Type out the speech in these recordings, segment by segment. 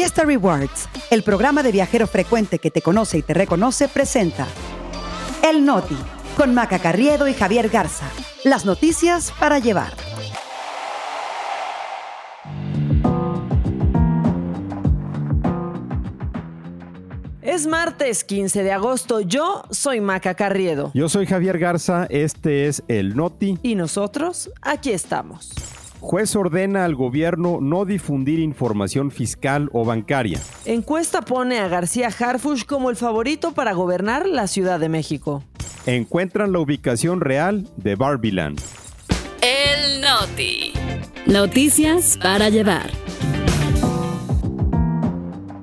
Fiesta Rewards, el programa de viajero frecuente que te conoce y te reconoce, presenta El Noti, con Maca Carriedo y Javier Garza. Las noticias para llevar. Es martes 15 de agosto. Yo soy Maca Carriedo. Yo soy Javier Garza. Este es El Noti. Y nosotros aquí estamos. Juez ordena al gobierno no difundir información fiscal o bancaria. Encuesta pone a García Harfush como el favorito para gobernar la Ciudad de México. Encuentran la ubicación real de Barbiland. El Noti. Noticias para llevar.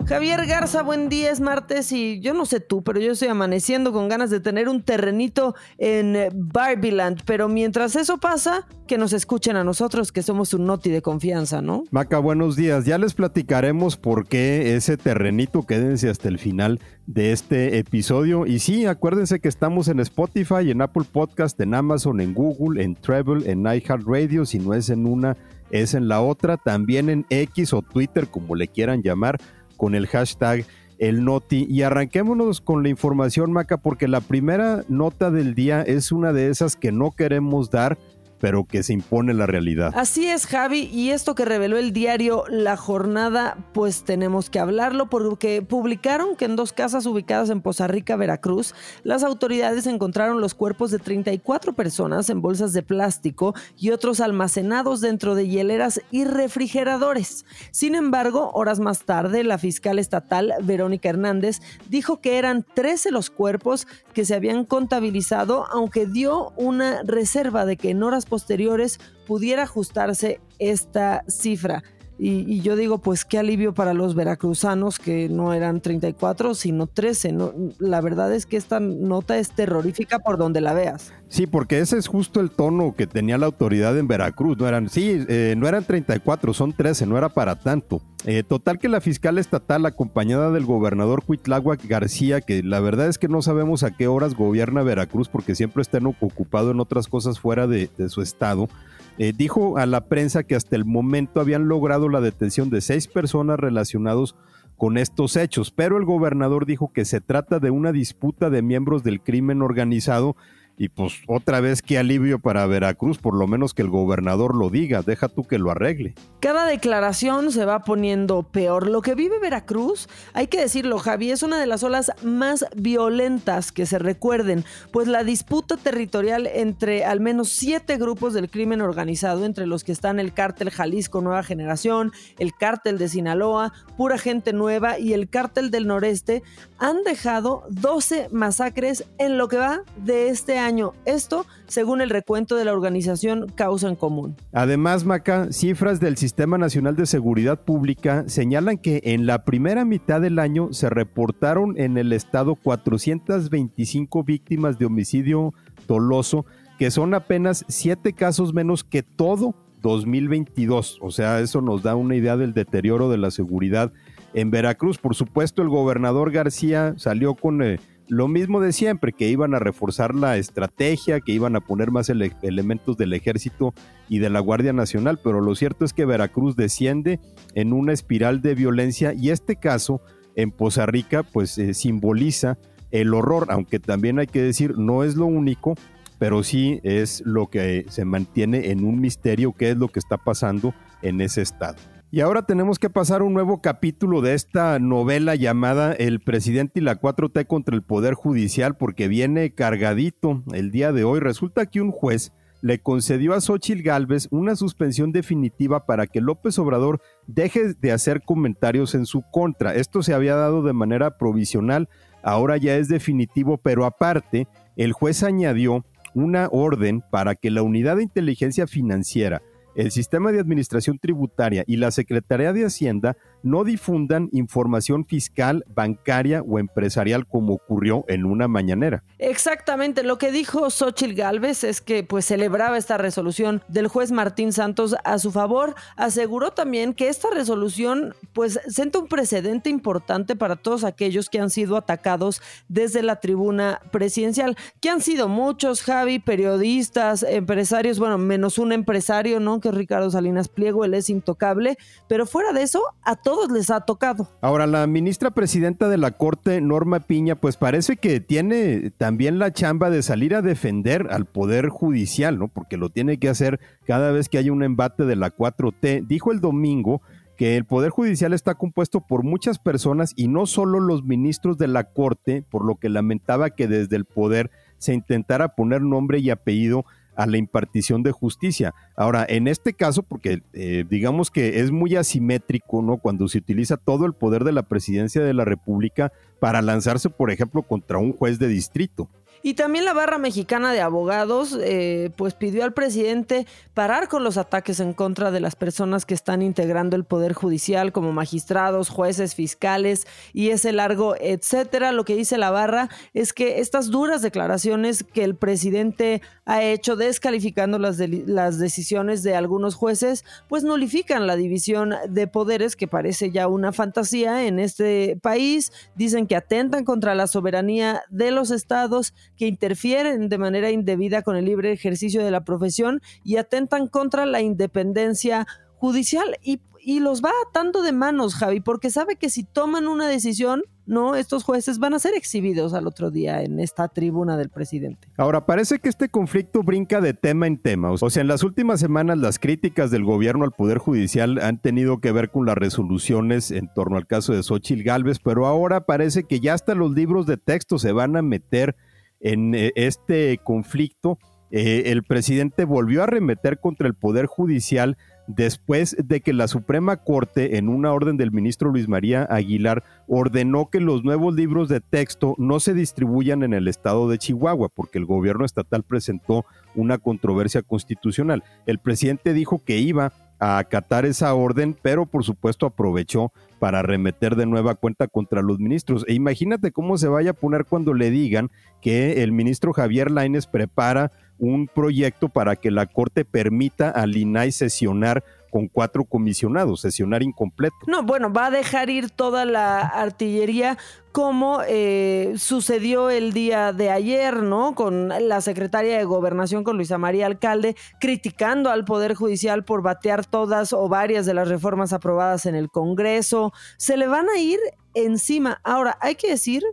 Javier Garza, buen día, es martes y yo no sé tú, pero yo estoy amaneciendo con ganas de tener un terrenito en eh, Barbiland. Pero mientras eso pasa, que nos escuchen a nosotros, que somos un noti de confianza, ¿no? Maca, buenos días. Ya les platicaremos por qué ese terrenito, quédense hasta el final de este episodio. Y sí, acuérdense que estamos en Spotify, en Apple Podcast, en Amazon, en Google, en Travel, en iHeartRadio, si no es en una, es en la otra, también en X o Twitter, como le quieran llamar con el hashtag el Noti. Y arranquémonos con la información, Maca, porque la primera nota del día es una de esas que no queremos dar pero que se impone la realidad. Así es, Javi, y esto que reveló el diario La Jornada, pues tenemos que hablarlo porque publicaron que en dos casas ubicadas en Poza Rica, Veracruz, las autoridades encontraron los cuerpos de 34 personas en bolsas de plástico y otros almacenados dentro de hieleras y refrigeradores. Sin embargo, horas más tarde, la fiscal estatal Verónica Hernández dijo que eran 13 los cuerpos que se habían contabilizado, aunque dio una reserva de que en horas posteriores pudiera ajustarse esta cifra. Y, yo digo, pues qué alivio para los veracruzanos que no eran 34, sino 13. No, la verdad es que esta nota es terrorífica por donde la veas. Sí, porque ese es justo el tono que tenía la autoridad en Veracruz. No eran, sí, eh, no eran 34, son 13, no era para tanto. Eh, total que la fiscal estatal, acompañada del gobernador Cuitláhuac García, que la verdad es que no sabemos a qué horas gobierna Veracruz porque siempre está ocupado en otras cosas fuera de, de su estado, eh, dijo a la prensa que hasta el momento habían logrado la detención de seis personas relacionados con estos hechos, pero el gobernador dijo que se trata de una disputa de miembros del crimen organizado y pues otra vez qué alivio para Veracruz, por lo menos que el gobernador lo diga, deja tú que lo arregle. Cada declaración se va poniendo peor. Lo que vive Veracruz, hay que decirlo Javi, es una de las olas más violentas que se recuerden, pues la disputa territorial entre al menos siete grupos del crimen organizado, entre los que están el cártel Jalisco Nueva Generación, el cártel de Sinaloa, Pura Gente Nueva y el cártel del Noreste, han dejado 12 masacres en lo que va de este año año. Esto según el recuento de la organización Causa en Común. Además, Maca, cifras del Sistema Nacional de Seguridad Pública señalan que en la primera mitad del año se reportaron en el estado 425 víctimas de homicidio doloso, que son apenas 7 casos menos que todo 2022. O sea, eso nos da una idea del deterioro de la seguridad en Veracruz. Por supuesto, el gobernador García salió con... Eh, lo mismo de siempre, que iban a reforzar la estrategia, que iban a poner más elementos del ejército y de la Guardia Nacional, pero lo cierto es que Veracruz desciende en una espiral de violencia y este caso en Poza Rica pues eh, simboliza el horror, aunque también hay que decir no es lo único, pero sí es lo que se mantiene en un misterio, qué es lo que está pasando en ese estado. Y ahora tenemos que pasar un nuevo capítulo de esta novela llamada El presidente y la 4T contra el Poder Judicial porque viene cargadito el día de hoy. Resulta que un juez le concedió a Xochitl Gálvez una suspensión definitiva para que López Obrador deje de hacer comentarios en su contra. Esto se había dado de manera provisional, ahora ya es definitivo, pero aparte, el juez añadió una orden para que la unidad de inteligencia financiera el sistema de administración tributaria y la Secretaría de Hacienda no difundan información fiscal, bancaria o empresarial como ocurrió en una mañanera. Exactamente, lo que dijo Xochitl Gálvez es que pues celebraba esta resolución del juez Martín Santos a su favor, aseguró también que esta resolución pues sienta un precedente importante para todos aquellos que han sido atacados desde la tribuna presidencial, que han sido muchos, Javi, periodistas, empresarios, bueno, menos un empresario, ¿no? que es Ricardo Salinas Pliego, él es intocable, pero fuera de eso, a todos les ha tocado. Ahora, la ministra presidenta de la Corte, Norma Piña, pues parece que tiene también la chamba de salir a defender al Poder Judicial, ¿no? Porque lo tiene que hacer cada vez que hay un embate de la 4T. Dijo el domingo que el Poder Judicial está compuesto por muchas personas y no solo los ministros de la Corte, por lo que lamentaba que desde el Poder se intentara poner nombre y apellido a la impartición de justicia. Ahora, en este caso, porque eh, digamos que es muy asimétrico, ¿no? Cuando se utiliza todo el poder de la presidencia de la República para lanzarse, por ejemplo, contra un juez de distrito. Y también la barra mexicana de abogados eh, pues pidió al presidente parar con los ataques en contra de las personas que están integrando el poder judicial como magistrados, jueces, fiscales y ese largo etcétera. Lo que dice la barra es que estas duras declaraciones que el presidente ha hecho descalificando las, las decisiones de algunos jueces pues nulifican la división de poderes que parece ya una fantasía en este país. Dicen que atentan contra la soberanía de los estados que interfieren de manera indebida con el libre ejercicio de la profesión y atentan contra la independencia judicial y, y, los va atando de manos, Javi, porque sabe que si toman una decisión, no, estos jueces van a ser exhibidos al otro día en esta tribuna del presidente. Ahora, parece que este conflicto brinca de tema en tema. O sea, en las últimas semanas las críticas del gobierno al Poder Judicial han tenido que ver con las resoluciones en torno al caso de Xochitl Galvez, pero ahora parece que ya hasta los libros de texto se van a meter en eh, este conflicto, eh, el presidente volvió a arremeter contra el Poder Judicial después de que la Suprema Corte, en una orden del ministro Luis María Aguilar, ordenó que los nuevos libros de texto no se distribuyan en el estado de Chihuahua, porque el gobierno estatal presentó una controversia constitucional. El presidente dijo que iba a acatar esa orden, pero por supuesto aprovechó para arremeter de nueva cuenta contra los ministros. E imagínate cómo se vaya a poner cuando le digan que el ministro Javier Laines prepara un proyecto para que la Corte permita al INAI sesionar con cuatro comisionados, sesionar incompleto. No, bueno, va a dejar ir toda la artillería como eh, sucedió el día de ayer, ¿no? Con la secretaria de Gobernación, con Luisa María Alcalde, criticando al Poder Judicial por batear todas o varias de las reformas aprobadas en el Congreso. Se le van a ir encima. Ahora, hay que decir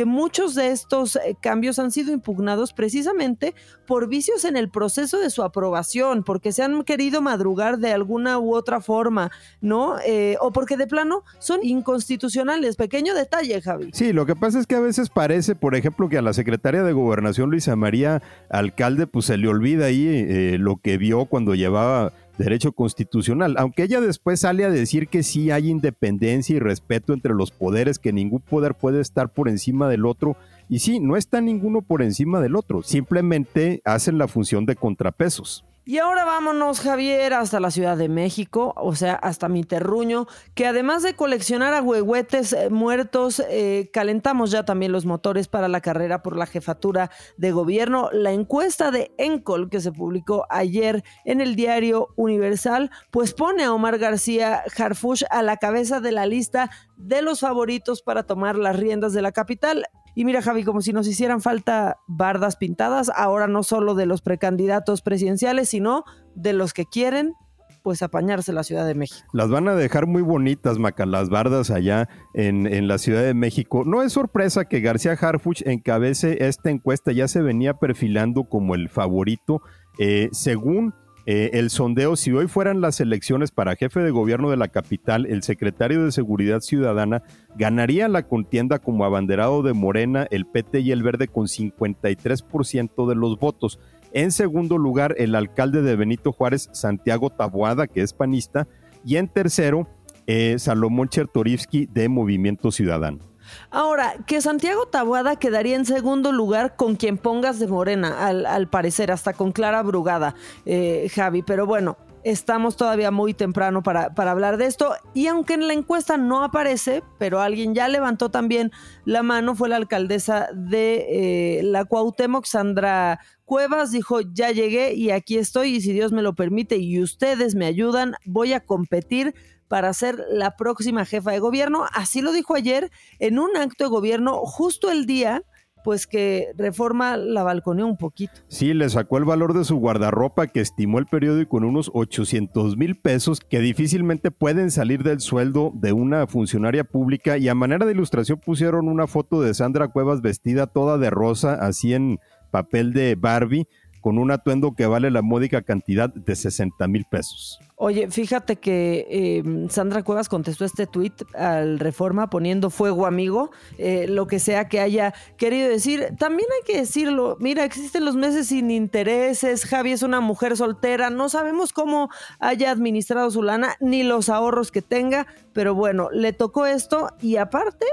que muchos de estos eh, cambios han sido impugnados precisamente por vicios en el proceso de su aprobación, porque se han querido madrugar de alguna u otra forma, ¿no? Eh, o porque de plano son inconstitucionales. Pequeño detalle, Javi. Sí, lo que pasa es que a veces parece, por ejemplo, que a la secretaria de Gobernación, Luisa María Alcalde, pues se le olvida ahí eh, lo que vio cuando llevaba derecho constitucional, aunque ella después sale a decir que sí hay independencia y respeto entre los poderes, que ningún poder puede estar por encima del otro, y sí, no está ninguno por encima del otro, simplemente hacen la función de contrapesos. Y ahora vámonos, Javier, hasta la Ciudad de México, o sea, hasta mi terruño, que además de coleccionar a huehuetes eh, muertos, eh, calentamos ya también los motores para la carrera por la jefatura de gobierno. La encuesta de Encol, que se publicó ayer en el diario Universal, pues pone a Omar García Harfush a la cabeza de la lista de los favoritos para tomar las riendas de la capital. Y mira, Javi, como si nos hicieran falta bardas pintadas, ahora no solo de los precandidatos presidenciales, sino de los que quieren pues apañarse la Ciudad de México. Las van a dejar muy bonitas, Maca, las bardas allá en, en la Ciudad de México. No es sorpresa que García Harfuch encabece esta encuesta, ya se venía perfilando como el favorito. Eh, según eh, el sondeo, si hoy fueran las elecciones para jefe de gobierno de la capital, el secretario de Seguridad Ciudadana ganaría la contienda como abanderado de Morena, el PT y el Verde con 53% de los votos. En segundo lugar, el alcalde de Benito Juárez, Santiago Taboada, que es panista. Y en tercero, eh, Salomón Chertorivsky de Movimiento Ciudadano. Ahora, que Santiago Tabuada quedaría en segundo lugar con quien pongas de Morena, al, parecer, hasta con Clara Brugada, eh, Javi. Pero bueno, estamos todavía muy temprano para, para, hablar de esto. Y aunque en la encuesta no aparece, pero alguien ya levantó también la mano, fue la alcaldesa de eh, la Cuauhtémoc, Sandra Cuevas, dijo, ya llegué y aquí estoy y si Dios me lo permite y ustedes me ayudan, voy a competir para ser la próxima jefa de gobierno. Así lo dijo ayer en un acto de gobierno justo el día pues que Reforma la balconeó un poquito. Sí, le sacó el valor de su guardarropa que estimó el periódico en unos 800 mil pesos que difícilmente pueden salir del sueldo de una funcionaria pública y a manera de ilustración pusieron una foto de Sandra Cuevas vestida toda de rosa, así en papel de Barbie, con un atuendo que vale la módica cantidad de 60 mil pesos. Oye, fíjate que eh, Sandra Cuevas contestó este tuit al Reforma poniendo fuego amigo, eh, lo que sea que haya querido decir. También hay que decirlo, mira, existen los meses sin intereses, Javi es una mujer soltera, no sabemos cómo haya administrado su lana ni los ahorros que tenga, pero bueno, le tocó esto y aparte,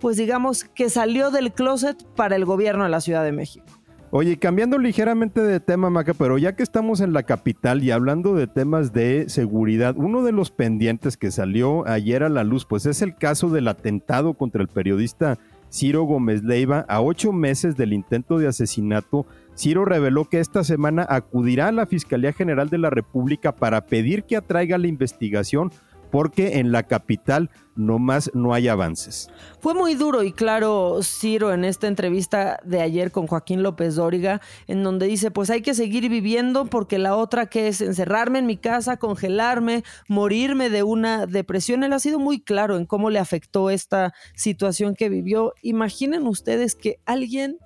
pues digamos que salió del closet para el gobierno de la Ciudad de México. Oye, cambiando ligeramente de tema, Maca, pero ya que estamos en la capital y hablando de temas de seguridad, uno de los pendientes que salió ayer a la luz, pues es el caso del atentado contra el periodista Ciro Gómez Leiva a ocho meses del intento de asesinato. Ciro reveló que esta semana acudirá a la Fiscalía General de la República para pedir que atraiga la investigación porque en la capital nomás no hay avances. Fue muy duro y claro Ciro en esta entrevista de ayer con Joaquín López Dóriga, en donde dice, pues hay que seguir viviendo porque la otra que es encerrarme en mi casa, congelarme, morirme de una depresión, él ha sido muy claro en cómo le afectó esta situación que vivió. Imaginen ustedes que alguien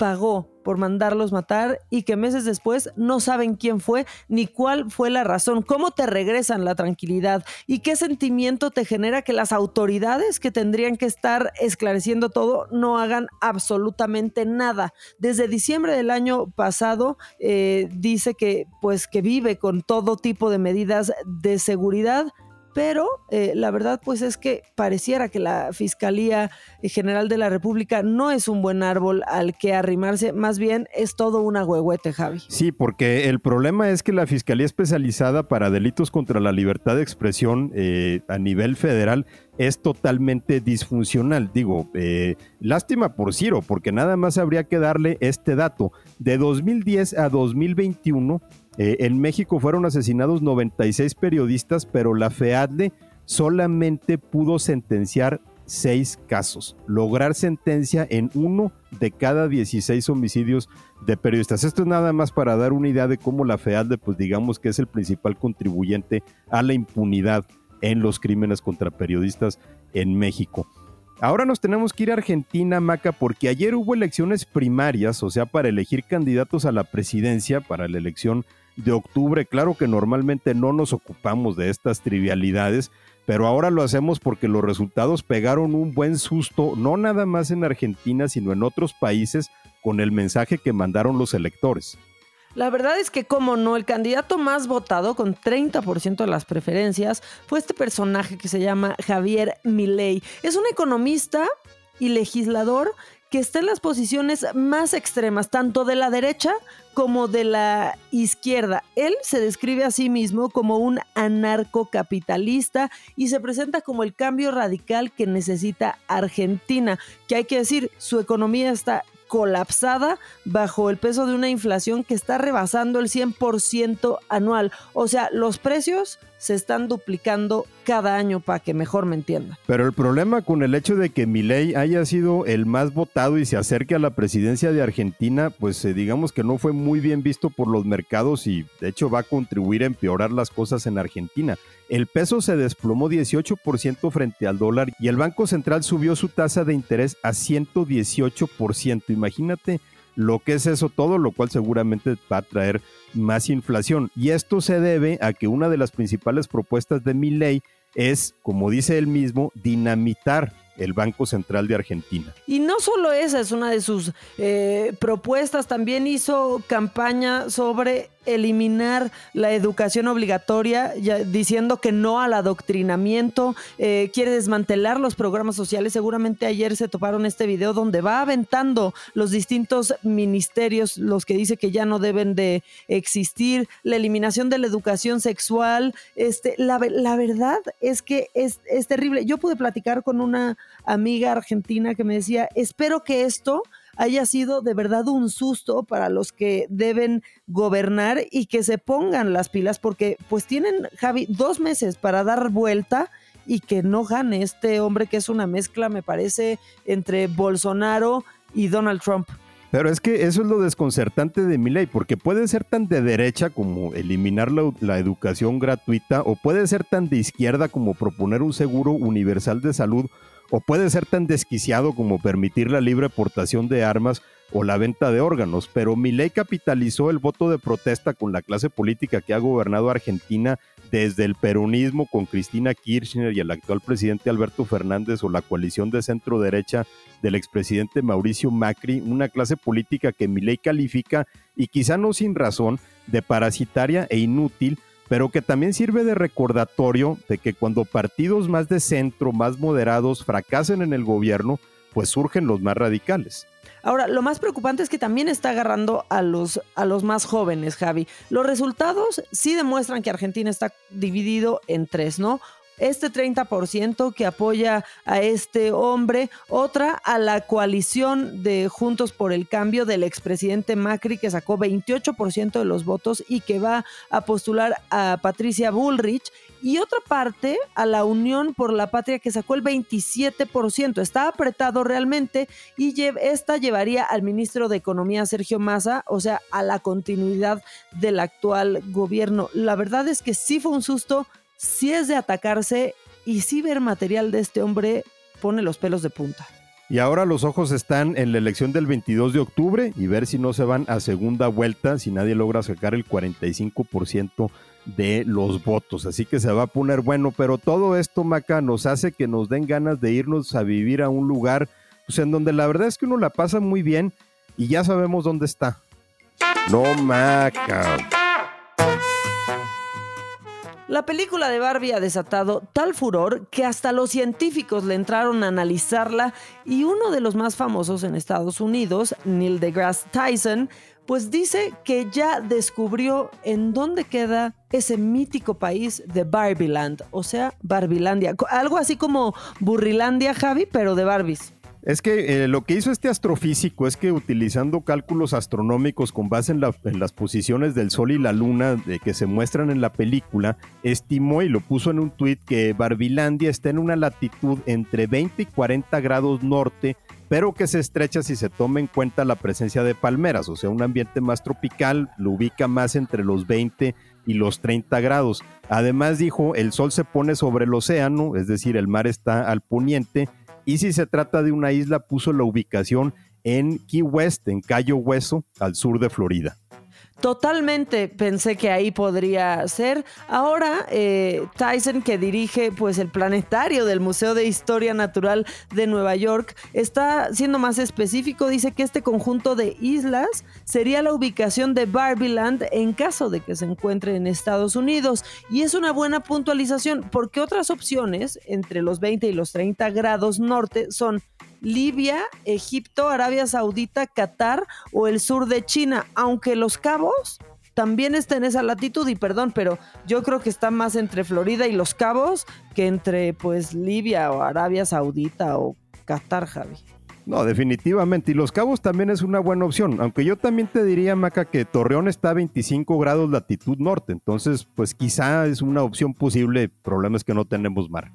pagó por mandarlos matar y que meses después no saben quién fue ni cuál fue la razón, cómo te regresan la tranquilidad y qué sentimiento te genera que las autoridades que tendrían que estar esclareciendo todo no hagan absolutamente nada. Desde diciembre del año pasado eh, dice que pues que vive con todo tipo de medidas de seguridad pero eh, la verdad pues es que pareciera que la Fiscalía General de la República no es un buen árbol al que arrimarse, más bien es todo una huehuete, Javi. Sí, porque el problema es que la Fiscalía Especializada para Delitos contra la Libertad de Expresión eh, a nivel federal es totalmente disfuncional. Digo, eh, lástima por Ciro, porque nada más habría que darle este dato. De 2010 a 2021 eh, en México fueron asesinados 96 periodistas, pero la FEADLE solamente pudo sentenciar seis casos, lograr sentencia en uno de cada 16 homicidios de periodistas. Esto es nada más para dar una idea de cómo la FEADLE, pues digamos que es el principal contribuyente a la impunidad en los crímenes contra periodistas en México. Ahora nos tenemos que ir a Argentina, Maca, porque ayer hubo elecciones primarias, o sea, para elegir candidatos a la presidencia, para la elección de octubre. Claro que normalmente no nos ocupamos de estas trivialidades, pero ahora lo hacemos porque los resultados pegaron un buen susto, no nada más en Argentina, sino en otros países, con el mensaje que mandaron los electores. La verdad es que, como no, el candidato más votado con 30% de las preferencias fue este personaje que se llama Javier Milei. Es un economista y legislador que está en las posiciones más extremas, tanto de la derecha como de la izquierda. Él se describe a sí mismo como un anarcocapitalista y se presenta como el cambio radical que necesita Argentina, que hay que decir, su economía está colapsada bajo el peso de una inflación que está rebasando el 100% anual. O sea, los precios se están duplicando cada año para que mejor me entienda. Pero el problema con el hecho de que Milei haya sido el más votado y se acerque a la presidencia de Argentina, pues eh, digamos que no fue muy bien visto por los mercados y de hecho va a contribuir a empeorar las cosas en Argentina. El peso se desplomó 18% frente al dólar y el Banco Central subió su tasa de interés a 118%. Imagínate lo que es eso todo, lo cual seguramente va a traer más inflación. Y esto se debe a que una de las principales propuestas de mi ley es, como dice él mismo, dinamitar el Banco Central de Argentina. Y no solo esa es una de sus eh, propuestas, también hizo campaña sobre eliminar la educación obligatoria, diciendo que no al adoctrinamiento, eh, quiere desmantelar los programas sociales. Seguramente ayer se toparon este video donde va aventando los distintos ministerios, los que dice que ya no deben de existir, la eliminación de la educación sexual. Este, la, la verdad es que es, es terrible. Yo pude platicar con una amiga argentina que me decía, espero que esto haya sido de verdad un susto para los que deben gobernar y que se pongan las pilas porque pues tienen, Javi, dos meses para dar vuelta y que no gane este hombre que es una mezcla, me parece, entre Bolsonaro y Donald Trump. Pero es que eso es lo desconcertante de mi ley, porque puede ser tan de derecha como eliminar la, la, educación gratuita, o puede ser tan de izquierda como proponer un seguro universal de salud, o puede ser tan desquiciado como permitir la libre portación de armas o la venta de órganos. Pero mi ley capitalizó el voto de protesta con la clase política que ha gobernado Argentina desde el peronismo con Cristina Kirchner y el actual presidente Alberto Fernández o la coalición de centro derecha del expresidente Mauricio Macri, una clase política que mi ley califica, y quizá no sin razón, de parasitaria e inútil, pero que también sirve de recordatorio de que cuando partidos más de centro, más moderados, fracasen en el gobierno, pues surgen los más radicales. Ahora, lo más preocupante es que también está agarrando a los, a los más jóvenes, Javi. Los resultados sí demuestran que Argentina está dividido en tres, ¿no? Este 30% que apoya a este hombre, otra a la coalición de Juntos por el Cambio del expresidente Macri que sacó 28% de los votos y que va a postular a Patricia Bullrich y otra parte a la Unión por la Patria que sacó el 27%. Está apretado realmente y esta llevaría al ministro de Economía Sergio Massa, o sea, a la continuidad del actual gobierno. La verdad es que sí fue un susto si es de atacarse y si ver material de este hombre pone los pelos de punta. Y ahora los ojos están en la elección del 22 de octubre y ver si no se van a segunda vuelta, si nadie logra sacar el 45% de los votos. Así que se va a poner bueno, pero todo esto, Maca, nos hace que nos den ganas de irnos a vivir a un lugar pues, en donde la verdad es que uno la pasa muy bien y ya sabemos dónde está. No, Maca. La película de Barbie ha desatado tal furor que hasta los científicos le entraron a analizarla y uno de los más famosos en Estados Unidos, Neil deGrasse Tyson, pues dice que ya descubrió en dónde queda ese mítico país de Barbieland, o sea, Barbilandia, algo así como Burrilandia, Javi, pero de Barbies. Es que eh, lo que hizo este astrofísico es que utilizando cálculos astronómicos con base en, las posiciones del Sol y la Luna de que se muestran en la película, estimó y lo puso en un tuit que Barbilandia está en una latitud entre 20 y 40 grados norte, pero que se estrecha si se toma en cuenta la presencia de palmeras, o sea, un ambiente más tropical, lo ubica más entre los 20 y los 30 grados. Además dijo, el Sol se pone sobre el océano, es decir, el mar está al poniente, y si se trata de una isla, puso la ubicación en Key West, en Cayo Hueso, al sur de Florida. Totalmente pensé que ahí podría ser. Ahora, eh, Tyson, que dirige pues el planetario del Museo de Historia Natural de Nueva York, está siendo más específico. Dice que este conjunto de islas sería la ubicación de Barbieland en caso de que se encuentre en Estados Unidos. Y es una buena puntualización porque otras opciones entre los 20 y los 30 grados norte son Libia, Egipto, Arabia Saudita, Qatar o el sur de China, aunque Los Cabos también está en esa latitud y perdón, pero yo creo que está más entre Florida y Los Cabos que entre pues Libia o Arabia Saudita o Qatar, Javi. No, definitivamente. Y Los Cabos también es una buena opción. Aunque yo también te diría, Maca, que Torreón está a 25 grados latitud norte. Entonces, pues quizá es una opción posible. El problema es que no tenemos mar.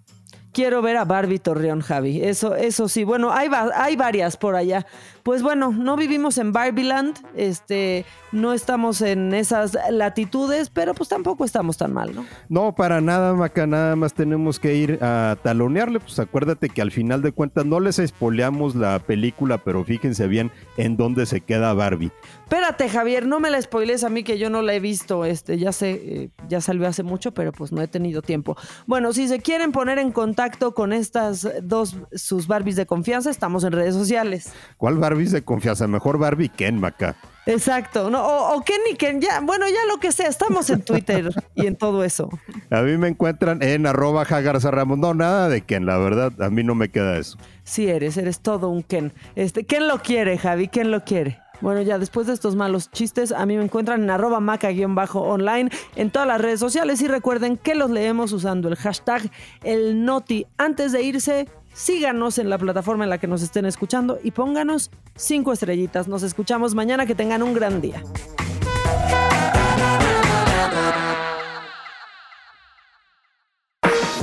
Quiero ver a Barbie Torreón, Javi. Eso, eso sí. Bueno, hay, hay varias por allá. Pues bueno, no vivimos en Barbieland, este, no estamos en esas latitudes, pero pues tampoco estamos tan mal, ¿no? No, para nada, Maca, nada más tenemos que ir a talonearle. Pues acuérdate que al final de cuentas no les espoleamos la película, pero fíjense bien en dónde se queda Barbie. Espérate, Javier, no me la spoiles a mí que yo no la he visto. Este, ya sé, eh, ya salió hace mucho, pero pues no he tenido tiempo. Bueno, si se quieren poner en contacto con estas dos, sus Barbies de confianza, estamos en redes sociales. ¿Cuál Barbies de confianza? Mejor Barbie Ken, Maca. Exacto, no, o, Ken y Ken, ya, bueno, ya lo que sea, estamos en Twitter y en todo eso. A mí me encuentran en arroba Jagarza Ramos. No, nada de Ken, la verdad, a mí no me queda eso. Sí eres, eres todo un Ken. Este, ¿Quién lo quiere, Javi? ¿Quién lo quiere? Bueno, ya después de estos malos chistes, a mí me encuentran en arroba maca-online en todas las redes sociales y recuerden que los leemos usando el hashtag el noti. Antes de irse, síganos en la plataforma en la que nos estén escuchando y pónganos cinco estrellitas. Nos escuchamos mañana, que tengan un gran día.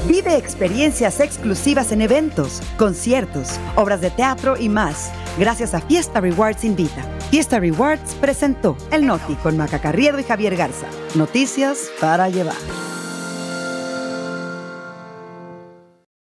Vive experiencias exclusivas en eventos, conciertos, obras de teatro y más, gracias a Fiesta Rewards Invita. Fiesta Rewards presentó El Noti con Maca Carriedo y Javier Garza. Noticias para llevar.